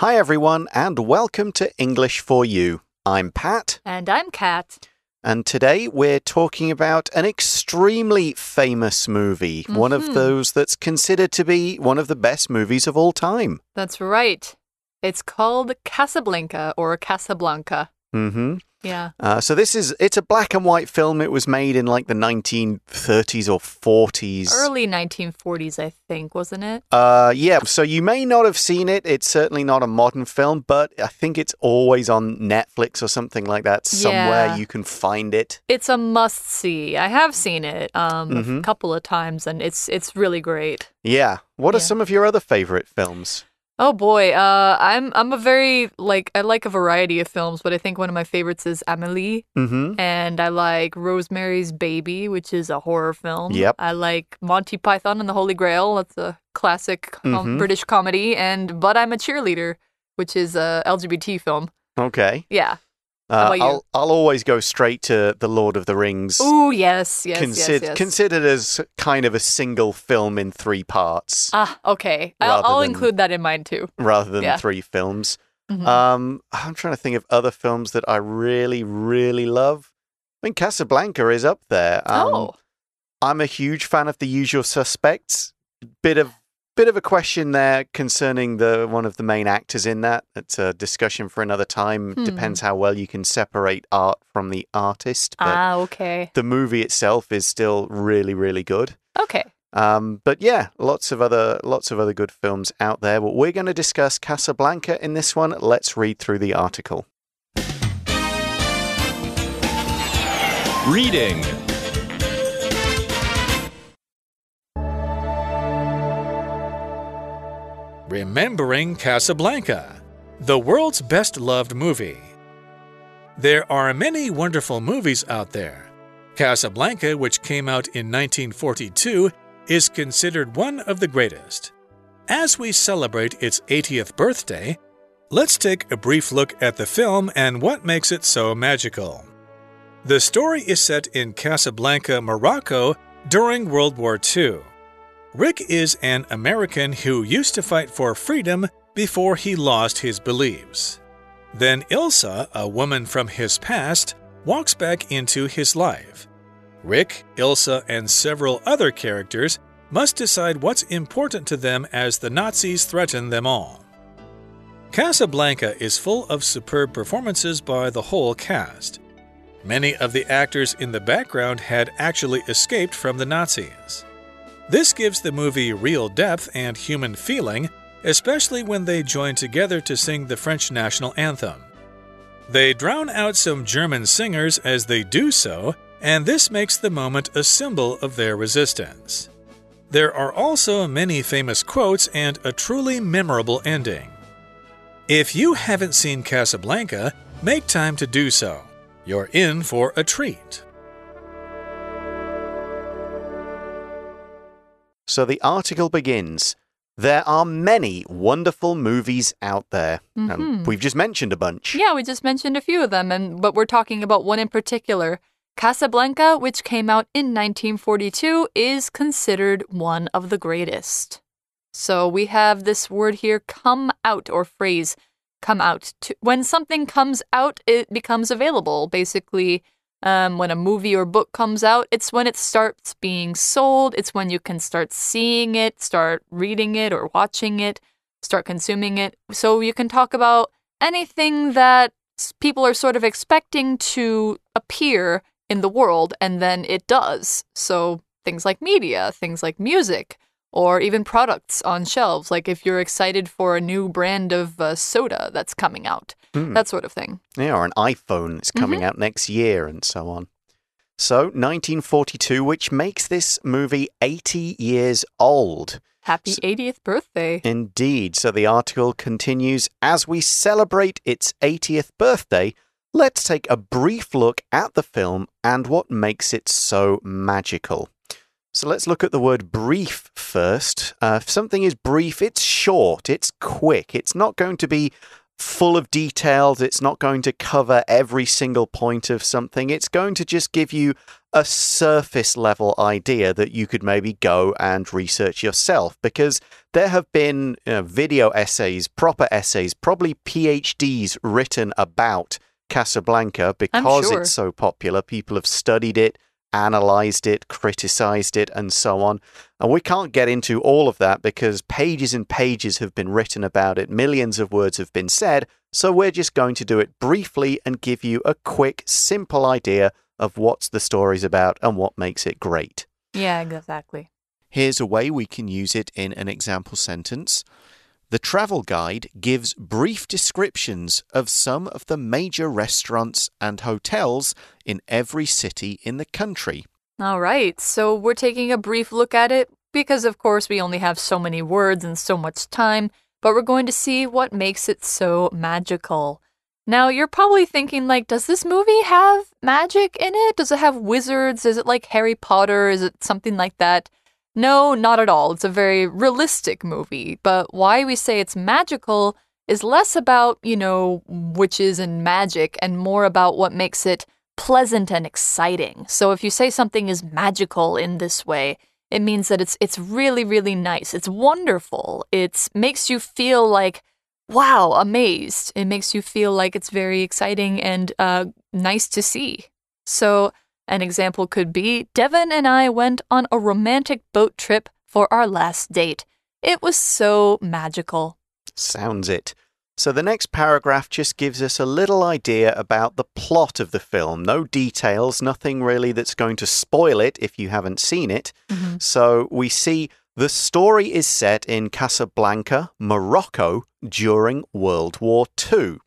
Hi, everyone, and welcome to English for You. I'm Pat, And I'm Kat. and today we're talking about an extremely famous movie, one of Mhm. those that's considered to be one of the best movies of all time. That's right. It's called Casablanca or Casablanca. hmm Yeah. Uh, so this is it's a black and white film. It was made in like the 1930s or 40s. Early 1940s, I think, wasn't it? Uh, yeah. So you may not have seen it. It's certainly not a modern film, but I think it's always on Netflix or something like that. Somewhere Yeah. you can find it. It's a must see. I have seen it um, Mhm. a couple of times and it's it's really great. Yeah. What are some of your other favorite films? Oh boy, uh, I'm I'm a very like I like a variety of films, but I think one of my favorites is Amelie, Mm-hmm. and I like Rosemary's Baby, which is a horror film. Yep. I like Monty Python and the Holy Grail. That's a classic com- Mhm. British comedy, and But I'm a Cheerleader, which is a LGBT film. Okay. Yeah. Uh? I'll I'll always go straight to the Lord of the Rings. Oh yes, yes, Consid- yes, yes. Considered as kind of a single film in three parts ah, okay. I'll, I'll than- include that in mine too. rather than yeah. three films. Mhm. Um, I'm trying to think of other films that I really, really love. I mean, Casablanca is up there. Um, oh, I'm a huge fan of The Usual Suspects. Bit of bit of a question there concerning the one of the main actors in that. It's a discussion for another time. Hmm. Depends how well you can separate art from the artist. But ah, okay, the movie itself is still really, really good. okay. Um, but yeah, lots of other lots of other good films out there. But we're going to discuss Casablanca in this one. Let's read through the article. Reading. Remembering Casablanca, the world's best loved movie. There are many wonderful movies out there. Casablanca, which came out in 1942, is considered one of the greatest. As we celebrate its 80th birthday, let's take a brief look at the film and what makes it so magical. The story is set in Casablanca, Morocco during World War II. Rick is an American who used to fight for freedom before he lost his beliefs. Then Ilsa, a woman from his past, walks back into his life. Rick, Ilsa, and several other characters must decide what's important to them as the Nazis threaten them all. Casablanca is full of superb performances by the whole cast. Many of the actors in the background had actually escaped from the Nazis. This gives the movie real depth and human feeling, especially when they join together to sing the French national anthem. They drown out some German singers as they do so, and this makes the moment a symbol of their resistance. There are also many famous quotes and a truly memorable ending. If you haven't seen Casablanca, make time to do so. You're in for a treat. So the article begins. There are many wonderful movies out there. And Mhm. we've just mentioned a bunch. Yeah, we just mentioned a few of them, and but we're talking about one in particular. Casablanca, which came out in 1942, is considered one of the greatest. So we have this word here, come out, or phrase, come out. To, when something comes out, it becomes available. Basically, um, when a movie or book comes out, it's when it starts being sold. It's when you can start seeing it, start reading it, or watching it, start consuming it. So you can talk about anything that people are sort of expecting to appear in the world, and then it does. So things like media, things like music, or even products on shelves. Like if you're excited for a new brand of uh, soda that's coming out, Hmm. that sort of thing. Yeah, or an iPhone is coming Mm-hmm. out next year and so on. So, 1942, which makes this movie 80 years old. Happy S- 80th birthday. Indeed. So the article continues As we celebrate its 80th birthday, let's take a brief look at the film and what makes it so magical. So let's look at the word brief first. Uh, if something is brief, it's short, it's quick, it's not going to be full of details, it's not going to cover every single point of something, it's going to just give you a surface level idea that you could maybe go and research yourself because there have been you know, video essays, proper essays, probably PhDs written about Casablanca because sure. it's so popular. People have studied it, analyzed it, criticized it, and so on. And we can't get into all of that because pages and pages have been written about it, millions of words have been said. So we're just going to do it briefly and give you a quick, simple idea of what the story's about and what makes it great. Yeah, exactly. Here's a way we can use it in an example sentence. The travel guide gives brief descriptions of some of the major restaurants and hotels in every city in the country. All right, so we're taking a brief look at it because, of course, we only have so many words and so much time, but we're going to see what makes it so magical. Now, you're probably thinking, like, does this movie have magic in it? Does it have wizards? Is it like Harry Potter? Is it something like that? No, not at all. It's a very realistic movie. But why we say it's magical is less about, you know, witches and magic and more about what makes it pleasant and exciting. So if you say something is magical in this way, it means that it's it's really really nice. It's wonderful. It makes you feel like wow, amazed. It makes you feel like it's very exciting and uh, nice to see. So, an example could be Devon and I went on a romantic boat trip for our last date. It was so magical. Sounds it. So the next paragraph just gives us a little idea about the plot of the film. No details, nothing really that's going to spoil it if you haven't seen it. Mm-hmm. So we see the story is set in Casablanca, Morocco, during World War II.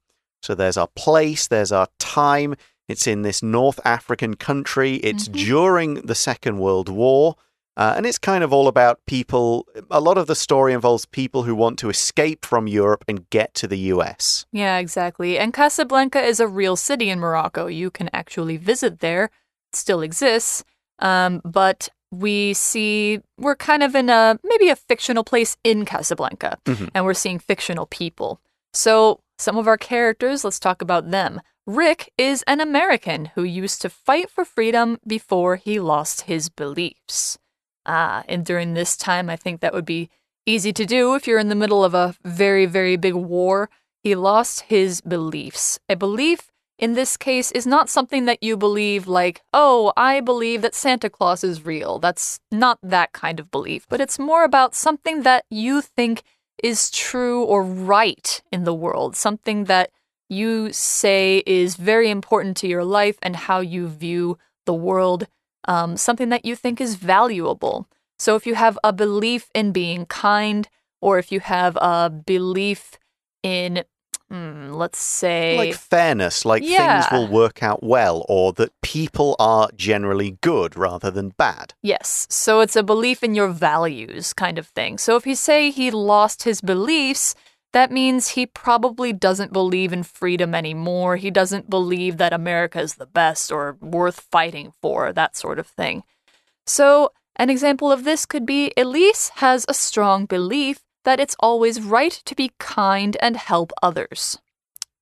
So there's our place, there's our time. It's in this North African country. It's Mhm. during the Second World War. Uh, and it's kind of all about people. A lot of the story involves people who want to escape from Europe and get to the US. Yeah, exactly. And Casablanca is a real city in Morocco. You can actually visit there. It still exists. Um, but we see we're kind of in a maybe a fictional place in Casablanca, Mhm. and we're seeing fictional people. So some of our characters, let's talk about them. Rick is an American who used to fight for freedom before he lost his beliefs. Ah, and during this time, I think that would be easy to do if you're in the middle of a very, very big war. He lost his beliefs. A belief in this case is not something that you believe, like, oh, I believe that Santa Claus is real. That's not that kind of belief, but it's more about something that you think is true or right in the world, something that you say is very important to your life and how you view the world, um, something that you think is valuable. So if you have a belief in being kind, or if you have a belief in, hmm, let's say, Like fairness, like Yeah. things will work out well, or that people are generally good rather than bad. Yes, so it's a belief in your values kind of thing. So if you say he lost his beliefs, that means he probably doesn't believe in freedom anymore. He doesn't believe that America is the best or worth fighting for, that sort of thing. So, an example of this could be Elise has a strong belief that it's always right to be kind and help others.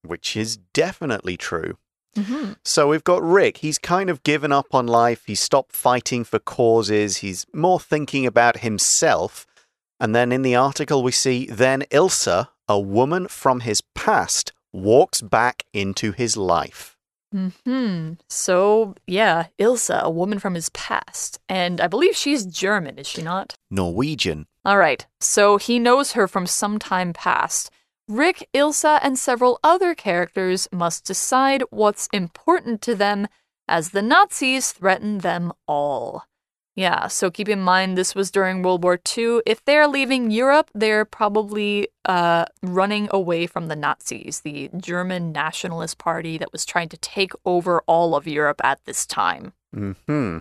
Which is definitely true. Mm-hmm. So we've got Rick. He's kind of given up on life. He's stopped fighting for causes. He's more thinking about himself. And then in the article, we see then Ilsa, a woman from his past, walks back into his life. Hmm. So, yeah, Ilsa, a woman from his past. And I believe she's German, is she not? Norwegian. All right. So he knows her from some time past. Rick, Ilsa, and several other characters must decide what's important to them as the Nazis threaten them all. Yeah, so keep in mind this was during World War II. If they're leaving Europe, they're probably uh, running away from the Nazis, the German Nationalist Party that was trying to take over all of Europe at this time. Hmm.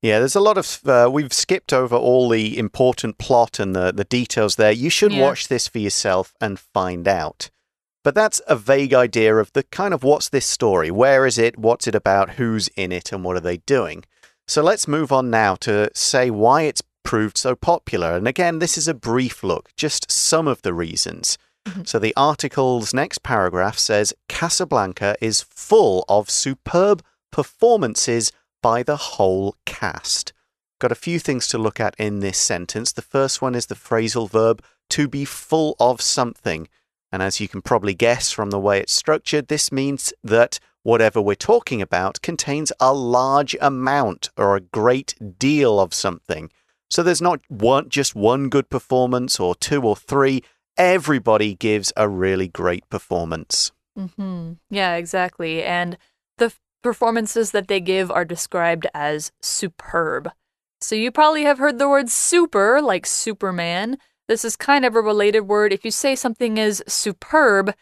Yeah, there's a lot of. Uh, we've skipped over all the important plot and the the details there. You should Yeah. watch this for yourself and find out. But that's a vague idea of the kind of what's this story? Where is it? What's it about? Who's in it? And what are they doing? So let's move on now to say why it's proved so popular. And again, this is a brief look, just some of the reasons. Mhm. So the article's next paragraph says Casablanca is full of superb performances by the whole cast. Got a few things to look at in this sentence. The first one is the phrasal verb to be full of something. And as you can probably guess from the way it's structured, this means that whatever we're talking about contains a large amount or a great deal of something. So there's not one, just one good performance or two or three. Everybody gives a really great performance. Mm-hmm. Yeah, exactly. And the performances that they give are described as superb. So you probably have heard the word super, like Superman. This is kind of a related word. If you say something is superb,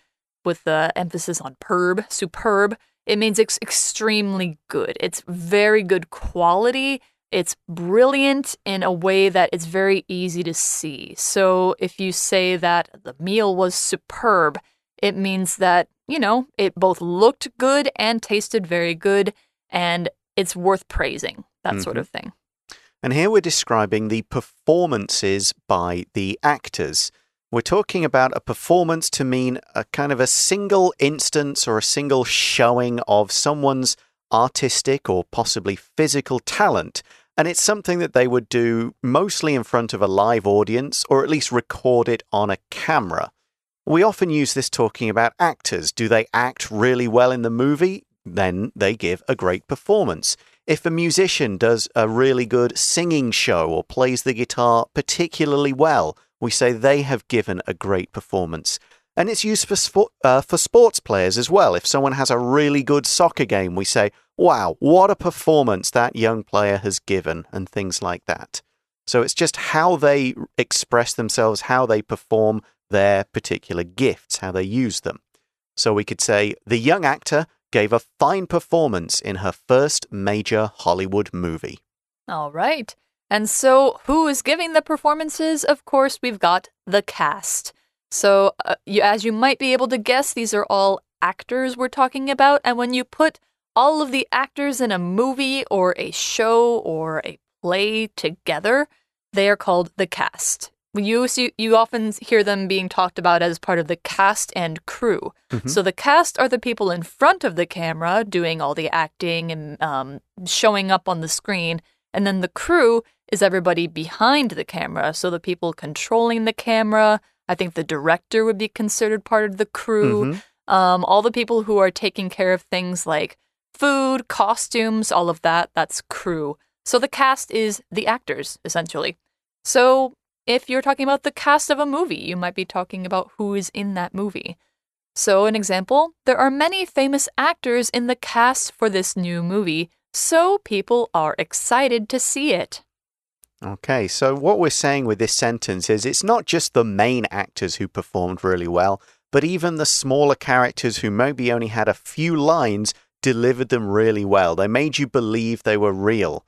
with the emphasis on perb, superb, it means it's extremely good. It's very good quality. It's brilliant in a way that it's very easy to see. So if you say that the meal was superb, it means that, you know, it both looked good and tasted very good and it's worth praising, that mm -hmm. sort of thing. And here we're describing the performances by the actors. We're talking about a performance to mean a kind of a single instance or a single showing of someone's artistic or possibly physical talent. And it's something that they would do mostly in front of a live audience or at least record it on a camera. We often use this talking about actors. Do they act really well in the movie? Then they give a great performance. If a musician does a really good singing show or plays the guitar particularly well, we say they have given a great performance. And it's used for, uh, for sports players as well. If someone has a really good soccer game, we say, wow, what a performance that young player has given, and things like that. So it's just how they express themselves, how they perform their particular gifts, how they use them. So we could say, the young actor gave a fine performance in her first major Hollywood movie. All right. And so, who is giving the performances? Of course, we've got the cast. So, uh, you, as you might be able to guess, these are all actors we're talking about. And when you put all of the actors in a movie or a show or a play together, they are called the cast. You you, you often hear them being talked about as part of the cast and crew. Mm-hmm. So the cast are the people in front of the camera doing all the acting and um, showing up on the screen, and then the crew is everybody behind the camera. So the people controlling the camera. I think the director would be considered part of the crew. Mm-hmm. Um, all the people who are taking care of things like food, costumes, all of that. That's crew. So the cast is the actors essentially. So if you're talking about the cast of a movie, you might be talking about who is in that movie. So, an example there are many famous actors in the cast for this new movie, so people are excited to see it. Okay, so what we're saying with this sentence is it's not just the main actors who performed really well, but even the smaller characters who maybe only had a few lines delivered them really well. They made you believe they were real.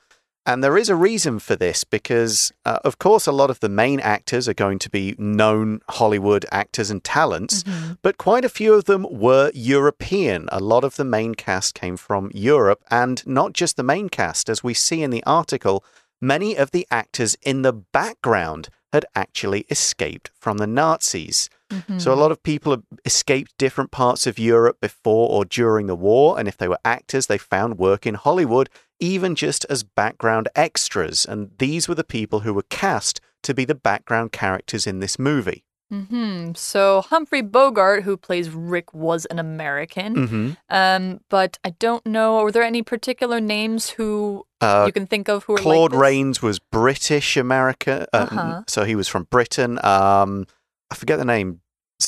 And there is a reason for this because, uh, of course, a lot of the main actors are going to be known Hollywood actors and talents, mm-hmm. but quite a few of them were European. A lot of the main cast came from Europe, and not just the main cast. As we see in the article, many of the actors in the background had actually escaped from the Nazis. Mm-hmm. So a lot of people escaped different parts of Europe before or during the war, and if they were actors, they found work in Hollywood even just as background extras. And these were the people who were cast to be the background characters in this movie. Mm-hmm. So Humphrey Bogart, who plays Rick, was an American. Mm-hmm. Um, but I don't know. Are there any particular names who uh, you can think of who are Claude like Rains was British America, uh, uh-huh. so he was from Britain. Um, I forget the name.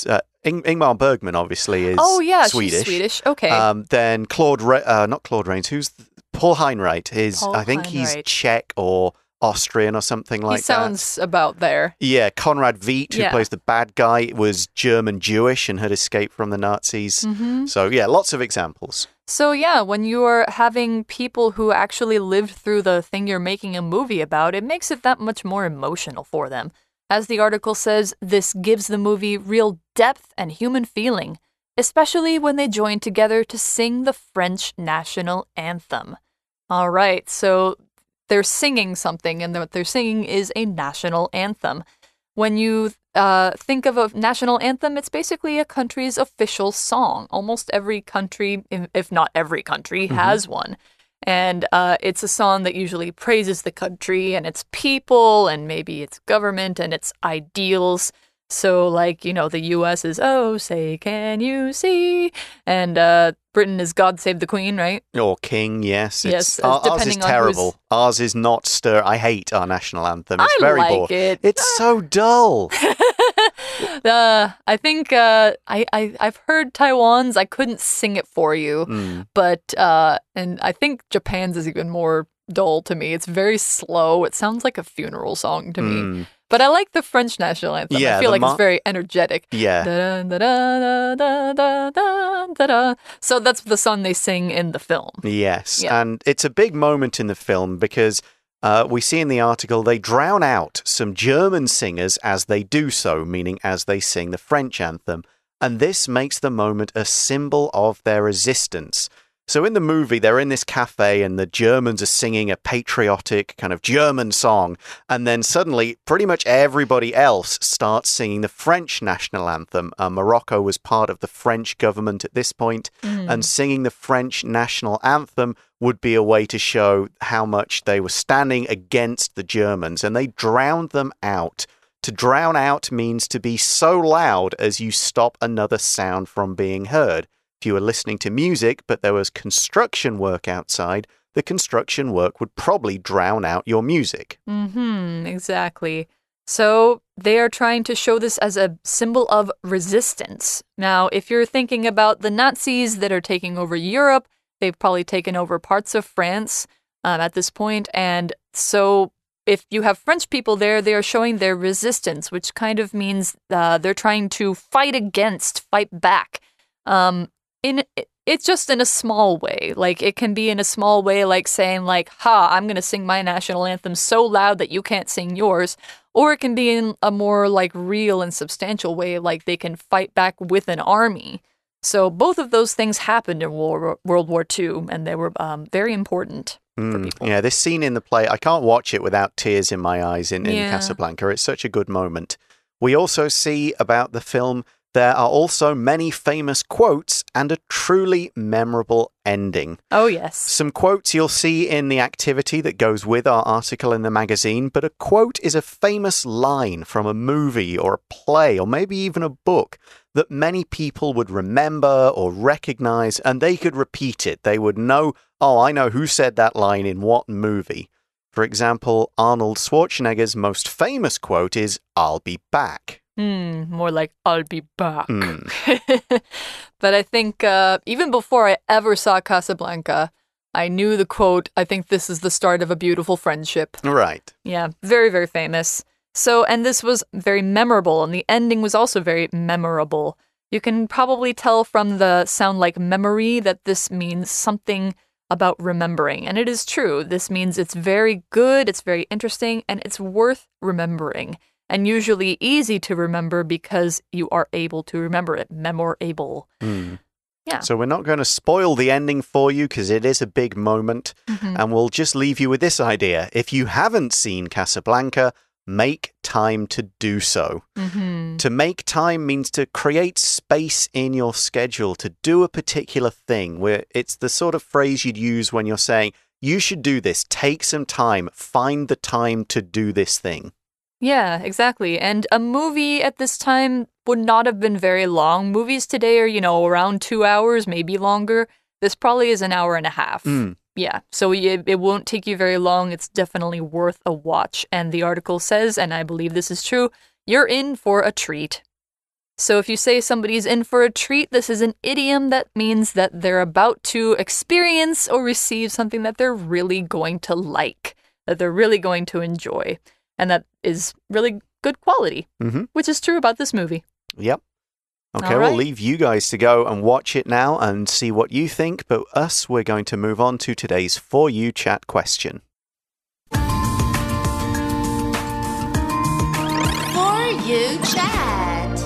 Uh, Ing- Ingmar Bergman obviously is. Oh yeah, Swedish. Swedish. Okay. Um, then Claude, Ra- uh, not Claude Rains. Who's Paul Henreid is, Paul I think Henreid. he's Czech or Austrian or something like that. he sounds that. about there. Yeah, Conrad Veidt, who yeah. plays the bad guy, was German Jewish and had escaped from the Nazis. Mm-hmm. So, yeah, lots of examples. So, yeah, when you are having people who actually lived through the thing you're making a movie about, it makes it that much more emotional for them. As the article says, this gives the movie real depth and human feeling, especially when they join together to sing the French national anthem. All right, so they're singing something, and what they're singing is a national anthem. When you uh, think of a national anthem, it's basically a country's official song. Almost every country, if not every country, mm-hmm. has one. And uh, it's a song that usually praises the country and its people and maybe its government and its ideals. So, like, you know, the US is, oh, say, can you see? And uh, Britain is God Save the Queen, right? Or King, yes. Yes, It's, our- ours is terrible. Ours is not stir. I hate our national anthem. It's I very like boring. it. It's so dull. Uh, I think uh, I, I, I've heard Taiwan's. I couldn't sing it for you. Mm. but uh and I think Japan's is even more dull to me. It's very slow. It sounds like a funeral song to me. Mm. But I like the French national anthem. Yeah, I feel like it's very energetic. Yeah. So that's the song they sing in the film. Yes, Yeah. and it's a big moment in the film because uh, we see in the article they drown out some German singers as they do so, meaning as they sing the French anthem, and this makes the moment a symbol of their resistance. So in the movie, they're in this cafe and the Germans are singing a patriotic kind of German song, and then suddenly pretty much everybody else starts singing the French national anthem. Uh, Morocco was part of the French government at this point, and singing the French national anthem would be a way to show how much they were standing against the Germans, and they drowned them out. To drown out means to be so loud as you stop another sound from being heard. If you were listening to music, but there was construction work outside, the construction work would probably drown out your music. Mm-hmm, exactly. So they are trying to show this as a symbol of resistance. Now, if you're thinking about the Nazis that are taking over Europe, they've probably taken over parts of France um, at this point. point, and so if you have French people there, they are showing their resistance, which kind of means uh, they're trying to fight against, fight back. Um, in it's just in a small way. Like it can be in a small way, like saying like, "Ha, I'm gonna sing my national anthem so loud that you can't sing yours," or it can be in a more like real and substantial way, like they can fight back with an army. So both of those things happened in World World War II, and they were um, very important Mm. Yeah, this scene in the play, I can't watch it without tears in my eyes in, in Yeah. Casablanca. It's such a good moment. We also see about the film there are also many famous quotes and a truly memorable ending. Oh yes. Some quotes you'll see in the activity that goes with our article in the magazine, but a quote is a famous line from a movie or a play or maybe even a book that many people would remember or recognize and they could repeat it. They would know, oh, I know who said that line in what movie. For example, Arnold Schwarzenegger's most famous quote is, I'll be back. Hmm, more like I'll be back. Hmm. but I think uh, even before I ever saw Casablanca, I knew the quote. I think this is the start of a beautiful friendship. Right. Yeah, very, very famous. So, and this was very memorable, and the ending was also very memorable. You can probably tell from the sound like memory that this means something about remembering. And it is true. This means it's very good, it's very interesting, and it's worth remembering. And usually easy to remember because you are able to remember it. Memorable. Hmm. Yeah. So we're not going to spoil the ending for you because it is a big moment. Mhm. And we'll just leave you with this idea. If you haven't seen Casablanca, make time to do so. Mhm. To make time means to create space in your schedule to do a particular thing, where it's the sort of phrase you'd use when you're saying, you should do this, take some time, find the time to do this thing. Yeah, exactly. And a movie at this time would not have been very long. Movies today are, you know, around two hours, maybe longer. This probably is an hour and a half. Mm. Yeah, so it, it won't take you very long. It's definitely worth a watch. And the article says, and I believe this is true, you're in for a treat. So if you say somebody's in for a treat, this is an idiom that means that they're about to experience or receive something that they're really going to like, that they're really going to enjoy. And that is really good quality, Mhm. which is true about this movie. Yep. Okay, All we'll leave you guys to go and watch it now and see what you think. But us, we're going to move on to today's For You chat question. For you chat.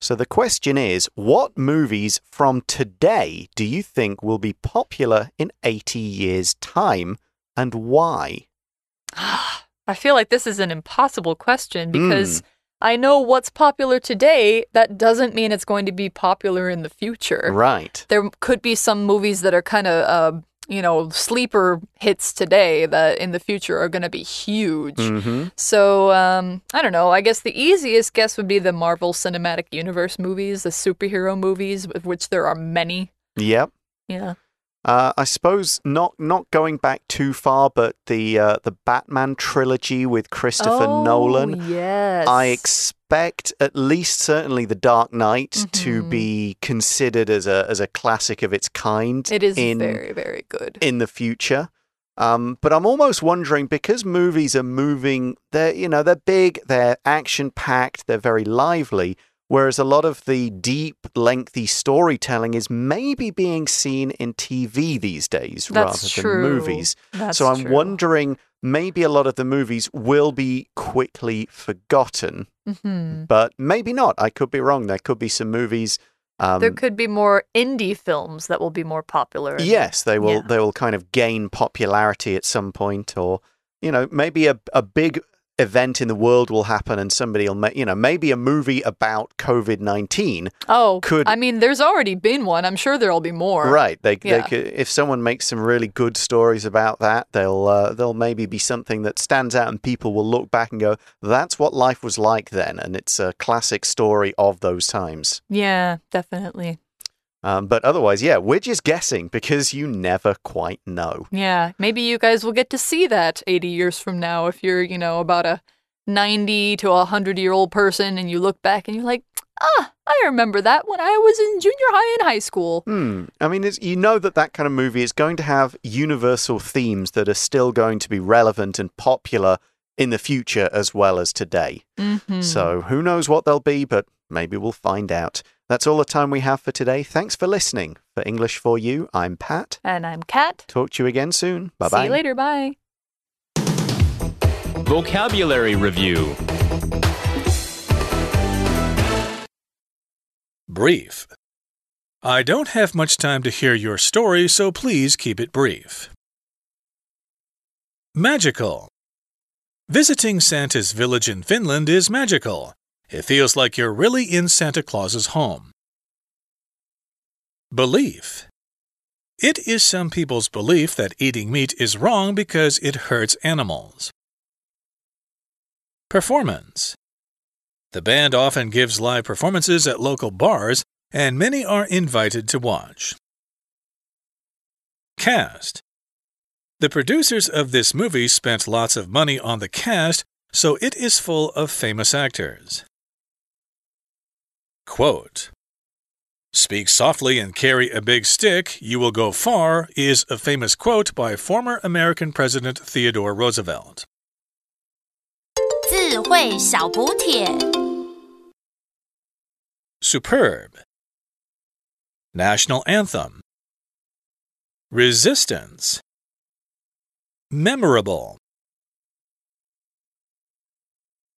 So the question is what movies from today do you think will be popular in 80 years' time and why? I feel like this is an impossible question because I know what's popular today. That doesn't mean it's going to be popular in the future. Right. There could be some movies that are kind of uh, you know, sleeper hits today that in the future are going to be huge. hmm So, um, I don't know. I guess the easiest guess would be the Marvel Cinematic Universe movies, the superhero movies, of which there are many. Yep. Yeah. Uh, I suppose not not going back too far, but the uh, the Batman trilogy with Christopher oh, Nolan. Yes. I expect at least certainly the Dark Knight to Mhm. be considered as a as a classic of its kind. it is in very, very good. in the future. Um, but I'm almost wondering because movies are moving, they're you know they're big, they're action packed, they're very lively. Whereas a lot of the deep, lengthy storytelling is maybe being seen in TV these days That's rather true. than movies. That's so I'm true. wondering maybe a lot of the movies will be quickly forgotten, Mhm. but maybe not. I could be wrong. There could be some movies. Um, there could be more indie films that will be more popular. Yes, they will. Yeah. They will kind of gain popularity at some point, or you know, maybe a a big event in the world will happen, and somebody will make you know, maybe a movie about COVID nineteen. Oh, Could- I mean, there's already been one. I'm sure there'll be more. Right? They, they Yeah. could, if someone makes some really good stories about that, they'll uh, they'll maybe be something that stands out, and people will look back and go, "That's what life was like then," and it's a classic story of those times. Yeah, definitely. Um, but otherwise, yeah, we're just guessing because you never quite know. Yeah, maybe you guys will get to see that 80 years from now if you're, you know, about a 90 to a 100 year old person and you look back and you're like, ah, I remember that when I was in junior high and high school. Hmm. I mean, it's, you know that that kind of movie is going to have universal themes that are still going to be relevant and popular in the future as well as today. Mhm. So who knows what they'll be, but maybe we'll find out. That's all the time we have for today. Thanks for listening. For English for You, I'm Pat. And I'm Kat. Talk to you again soon. Bye bye. See you later. Bye. Vocabulary Review Brief. I don't have much time to hear your story, so please keep it brief. Magical. Visiting Santa's village in Finland is magical. It feels like you're really in Santa Claus's home. Belief. It is some people's belief that eating meat is wrong because it hurts animals. Performance. The band often gives live performances at local bars, and many are invited to watch. Cast. The producers of this movie spent lots of money on the cast, so it is full of famous actors. Quote Speak softly and carry a big stick, you will go far, is a famous quote by former American President Theodore Roosevelt. 智慧小补帖。 Superb. National Anthem. Resistance. Memorable.